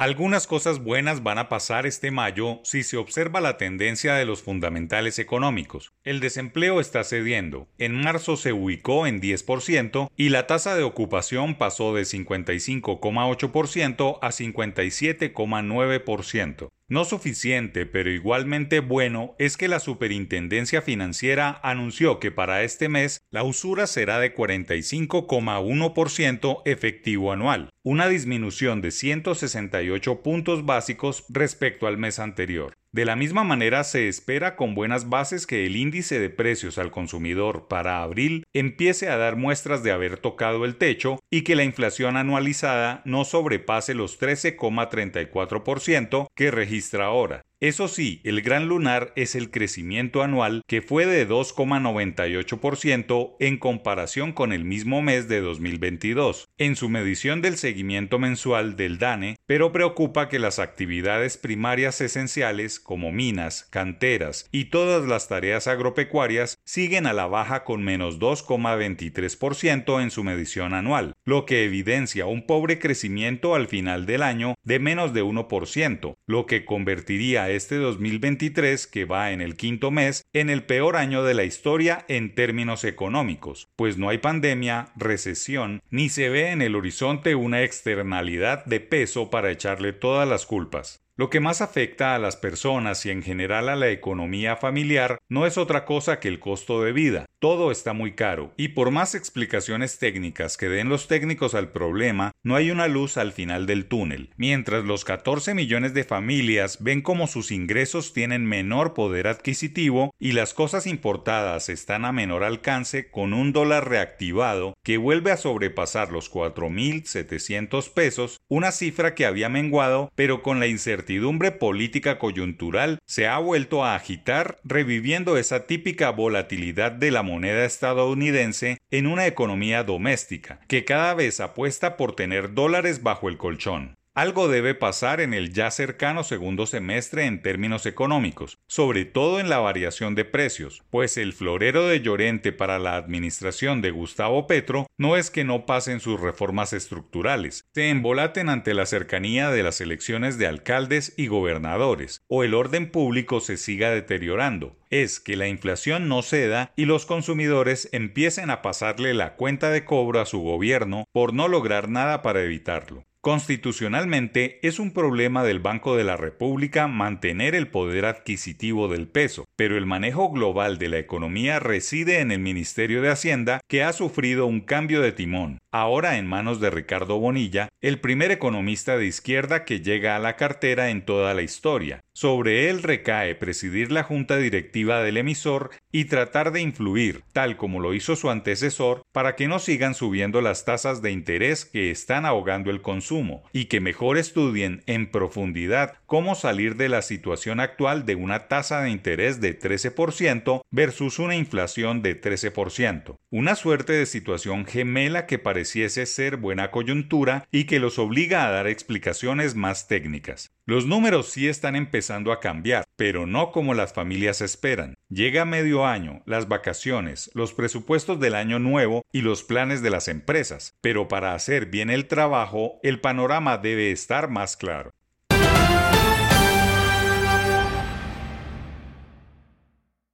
Algunas cosas buenas van a pasar este mayo si se observa la tendencia de los fundamentales económicos. El desempleo está cediendo. En marzo se ubicó en 10% y la tasa de ocupación pasó de 55,8% a 57,9%. No suficiente, pero igualmente bueno, es que la Superintendencia Financiera anunció que para este mes la usura será de 45,1% efectivo anual, una disminución de 168 puntos básicos respecto al mes anterior. De la misma manera, se espera con buenas bases que el índice de precios al consumidor para abril empiece a dar muestras de haber tocado el techo y que la inflación anualizada no sobrepase los 13,34% que registra ahora. Eso sí, el gran lunar es el crecimiento anual que fue de 2,98% en comparación con el mismo mes de 2022, en su medición del seguimiento mensual del DANE, pero preocupa que las actividades primarias esenciales como minas, canteras y todas las tareas agropecuarias siguen a la baja con menos 2,23% en su medición anual, lo que evidencia un pobre crecimiento al final del año de menos de 1%, lo que convertiría este 2023, que va en el quinto mes, en el peor año de la historia en términos económicos, pues no hay pandemia, recesión, ni se ve en el horizonte una externalidad de peso para echarle todas las culpas. Lo que más afecta a las personas y en general a la economía familiar no es otra cosa que el costo de vida. Todo está muy caro, y por más explicaciones técnicas que den los técnicos al problema, no hay una luz al final del túnel. Mientras los 14 millones de familias ven como sus ingresos tienen menor poder adquisitivo y las cosas importadas están a menor alcance con un dólar reactivado que vuelve a sobrepasar los 4.700 pesos, una cifra que había menguado pero con la incertidumbre incertidumbre política coyuntural se ha vuelto a agitar, reviviendo esa típica volatilidad de la moneda estadounidense en una economía doméstica, que cada vez apuesta por tener dólares bajo el colchón. Algo debe pasar en el ya cercano segundo semestre en términos económicos, sobre todo en la variación de precios, pues el florero de Llorente para la administración de Gustavo Petro no es que no pasen sus reformas estructurales, se embolaten ante la cercanía de las elecciones de alcaldes y gobernadores, o el orden público se siga deteriorando, es que la inflación no ceda y los consumidores empiecen a pasarle la cuenta de cobro a su gobierno por no lograr nada para evitarlo. Constitucionalmente es un problema del Banco de la República mantener el poder adquisitivo del peso, pero el manejo global de la economía reside en el Ministerio de Hacienda que ha sufrido un cambio de timón, ahora en manos de Ricardo Bonilla, el primer economista de izquierda que llega a la cartera en toda la historia. Sobre él recae presidir la junta directiva del emisor y tratar de influir, tal como lo hizo su antecesor, para que no sigan subiendo las tasas de interés que están ahogando el consumo y que mejor estudien en profundidad cómo salir de la situación actual de una tasa de interés de 13% versus una inflación de 13%. Una suerte de situación gemela que pareciese ser buena coyuntura y que los obliga a dar explicaciones más técnicas. Los números sí están empezando a cambiar, pero no como las familias esperan. Llega medio año, las vacaciones, los presupuestos del año nuevo y los planes de las empresas, pero para hacer bien el trabajo, el panorama debe estar más claro.